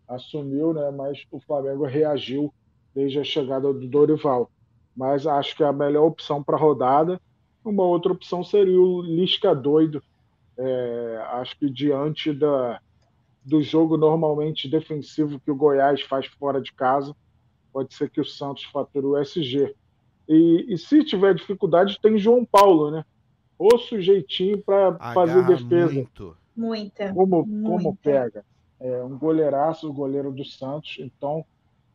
assumiu, né, mas o Flamengo reagiu desde a chegada do Dorival. Mas acho que a melhor opção para a rodada, uma outra opção seria o Lisca doido. É, acho que diante da, do jogo normalmente defensivo que o Goiás faz fora de casa, pode ser que o Santos fature o SG. E, e se tiver dificuldade, tem João Paulo, né? O sujeitinho para fazer defesa. Muito. Muita. Como, muita. como pega. É um goleiraço, o goleiro do Santos. Então,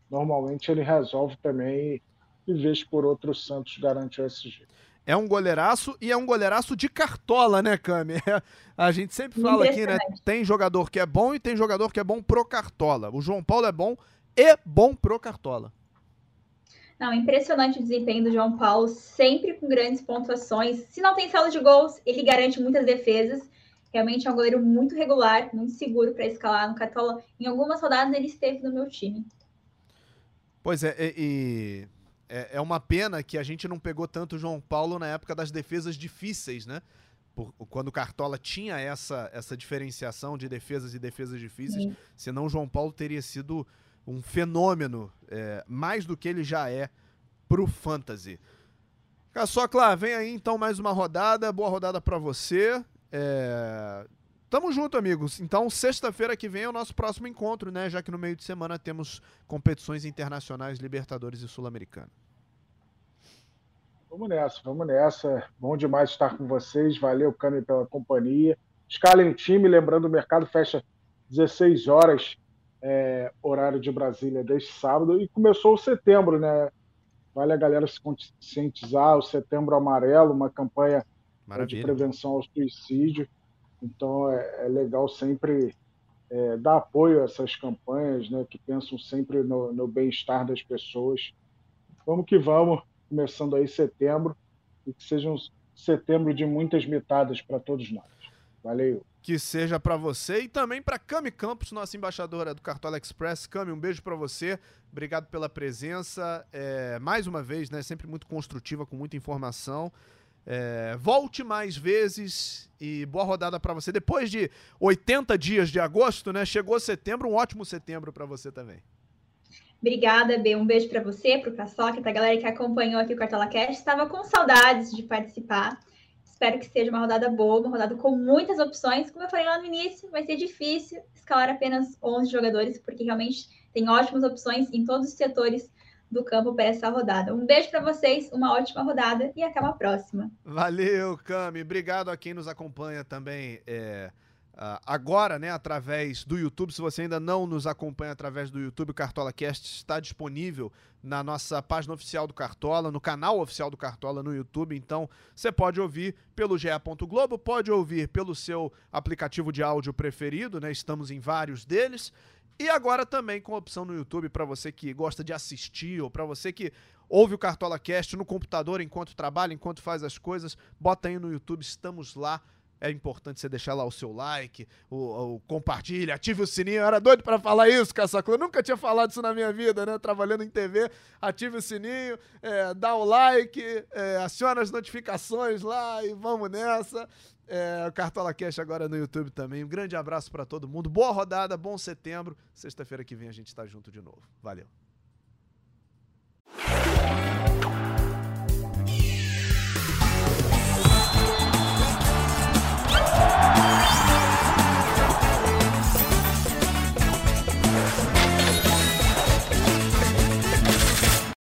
normalmente ele resolve também e vez por outro o Santos garante o SG. É um goleiraço e é um goleiraço de cartola, né, Cami? a gente sempre fala aqui, né? Tem jogador que é bom e tem jogador que é bom pro cartola. O João Paulo é bom e bom pro Cartola. Não, impressionante o desempenho do João Paulo, sempre com grandes pontuações. Se não tem saldo de gols, ele garante muitas defesas. Realmente é um goleiro muito regular, muito seguro para escalar no Cartola. Em algumas rodadas ele esteve no meu time. Pois é, e, é, é uma pena que a gente não pegou tanto o João Paulo na época das defesas difíceis, né? Por, quando o Cartola tinha essa, essa diferenciação de defesas e defesas difíceis, Sim. senão o João Paulo teria sido um fenômeno, é, mais do que ele já é pro Fantasy. Caçocla, vem aí então mais uma rodada, boa rodada para você. É... Tamo junto, amigos. Então, sexta-feira que vem é o nosso próximo encontro, né? Já que no meio de semana temos competições internacionais, Libertadores e Sul-Americana. Vamos nessa, vamos nessa. Bom demais estar com vocês. Valeu, Cami, pela companhia. Escalem time, lembrando, o mercado fecha 16 horas é, horário de Brasília desde sábado, e começou o setembro, né? Vale a galera se conscientizar, o Setembro Amarelo, uma campanha Maravilha. de prevenção ao suicídio. Então é, é legal sempre é, dar apoio a essas campanhas, né? Que pensam sempre no, no bem-estar das pessoas. Vamos que vamos, começando aí setembro, e que seja um setembro de muitas mitadas para todos nós. Valeu! Que seja para você e também para Cami Campos, nossa embaixadora do Cartola Express. Cami, um beijo para você. Obrigado pela presença. É, mais uma vez, né? Sempre muito construtiva, com muita informação. É, volte mais vezes e boa rodada para você. Depois de 80 dias de agosto, né? Chegou setembro, um ótimo setembro para você também. Obrigada, B. Um beijo para você, para o Caçoca, para a galera que acompanhou aqui o Cartola Cast. Estava com saudades de participar. Espero que seja uma rodada boa, uma rodada com muitas opções. Como eu falei lá no início, vai ser difícil escalar apenas 11 jogadores, porque realmente tem ótimas opções em todos os setores do campo para essa rodada. Um beijo para vocês, uma ótima rodada e até uma próxima. Valeu, Cami. Obrigado a quem nos acompanha também. É Uh, agora, né, através do YouTube. Se você ainda não nos acompanha através do YouTube, Cartola Cast está disponível na nossa página oficial do Cartola, no canal oficial do Cartola no YouTube. Então, você pode ouvir pelo GE. Globo, pode ouvir pelo seu aplicativo de áudio preferido, né? Estamos em vários deles. E agora também com a opção no YouTube para você que gosta de assistir ou para você que ouve o Cartola Cast no computador enquanto trabalha, enquanto faz as coisas, bota aí no YouTube, estamos lá é importante você deixar lá o seu like, o, o ative o sininho. Eu era doido para falar isso, Caçacu. Eu nunca tinha falado isso na minha vida, né? Trabalhando em TV. Ative o sininho, é, dá o like, é, aciona as notificações lá e vamos nessa. É, o Cartola Cash agora no YouTube também. Um grande abraço para todo mundo. Boa rodada, bom setembro. Sexta-feira que vem a gente tá junto de novo. Valeu.